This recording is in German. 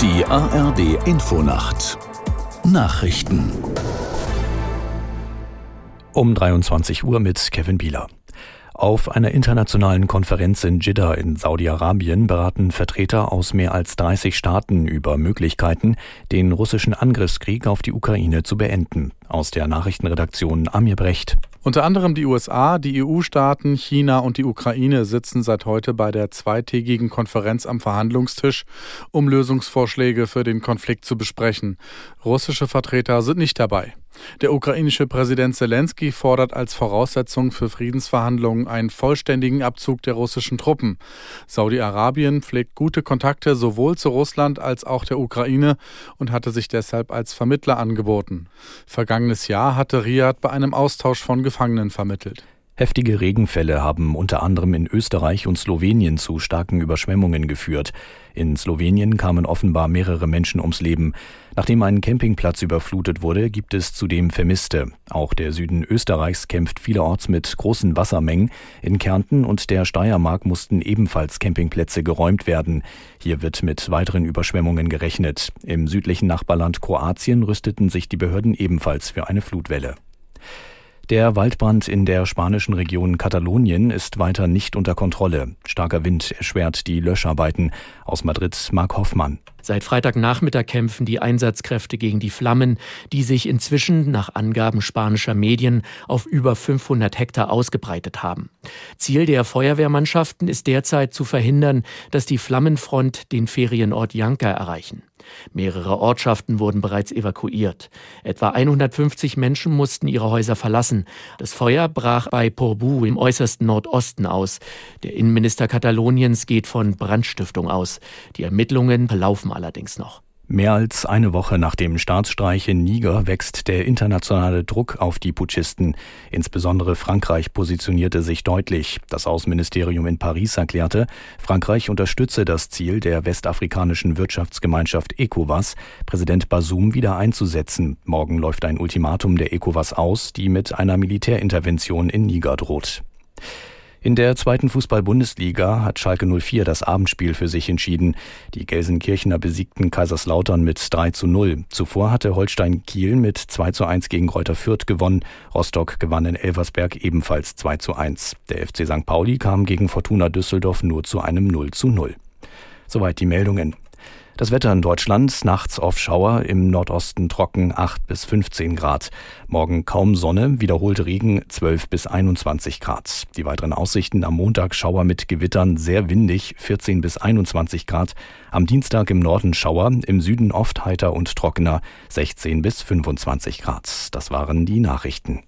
Die ARD Infonacht Nachrichten um 23 Uhr mit Kevin Bieler. Auf einer internationalen Konferenz in Jeddah in Saudi-Arabien beraten Vertreter aus mehr als 30 Staaten über Möglichkeiten, den russischen Angriffskrieg auf die Ukraine zu beenden. Aus der Nachrichtenredaktion Amir Brecht. Unter anderem die USA, die EU-Staaten, China und die Ukraine sitzen seit heute bei der zweitägigen Konferenz am Verhandlungstisch, um Lösungsvorschläge für den Konflikt zu besprechen. Russische Vertreter sind nicht dabei. Der ukrainische Präsident Zelensky fordert als Voraussetzung für Friedensverhandlungen einen vollständigen Abzug der russischen Truppen. Saudi-Arabien pflegt gute Kontakte sowohl zu Russland als auch der Ukraine und hatte sich deshalb als Vermittler angeboten. Vergangenes Jahr hatte Riyadh bei einem Austausch von Gefangenen vermittelt. Heftige Regenfälle haben unter anderem in Österreich und Slowenien zu starken Überschwemmungen geführt. In Slowenien kamen offenbar mehrere Menschen ums Leben. Nachdem ein Campingplatz überflutet wurde, gibt es zudem Vermisste. Auch der Süden Österreichs kämpft vielerorts mit großen Wassermengen. In Kärnten und der Steiermark mussten ebenfalls Campingplätze geräumt werden. Hier wird mit weiteren Überschwemmungen gerechnet. Im südlichen Nachbarland Kroatien rüsteten sich die Behörden ebenfalls für eine Flutwelle. Der Waldbrand in der spanischen Region Katalonien ist weiter nicht unter Kontrolle. Starker Wind erschwert die Löscharbeiten. Aus Madrid Mark Hoffmann. Seit Freitagnachmittag kämpfen die Einsatzkräfte gegen die Flammen, die sich inzwischen nach Angaben spanischer Medien auf über 500 Hektar ausgebreitet haben. Ziel der Feuerwehrmannschaften ist derzeit zu verhindern, dass die Flammenfront den Ferienort Janka erreichen. Mehrere Ortschaften wurden bereits evakuiert. Etwa 150 Menschen mussten ihre Häuser verlassen. Das Feuer brach bei Porbu im äußersten Nordosten aus. Der Innenminister Kataloniens geht von Brandstiftung aus. Die Ermittlungen verlaufen allerdings noch. Mehr als eine Woche nach dem Staatsstreich in Niger wächst der internationale Druck auf die Putschisten. Insbesondere Frankreich positionierte sich deutlich. Das Außenministerium in Paris erklärte, Frankreich unterstütze das Ziel der westafrikanischen Wirtschaftsgemeinschaft ECOWAS, Präsident Basum wieder einzusetzen. Morgen läuft ein Ultimatum der ECOWAS aus, die mit einer Militärintervention in Niger droht. In der zweiten Fußball-Bundesliga hat Schalke 04 das Abendspiel für sich entschieden. Die Gelsenkirchener besiegten Kaiserslautern mit 3 zu 0. Zuvor hatte Holstein Kiel mit 2 zu 1 gegen Reuter Fürth gewonnen. Rostock gewann in Elversberg ebenfalls 2 zu 1. Der FC St. Pauli kam gegen Fortuna Düsseldorf nur zu einem 0 zu 0. Soweit die Meldungen. Das Wetter in Deutschland, nachts auf Schauer, im Nordosten trocken 8 bis 15 Grad. Morgen kaum Sonne, wiederholt Regen 12 bis 21 Grad. Die weiteren Aussichten am Montag Schauer mit Gewittern sehr windig 14 bis 21 Grad. Am Dienstag im Norden Schauer, im Süden oft heiter und trockener 16 bis 25 Grad. Das waren die Nachrichten.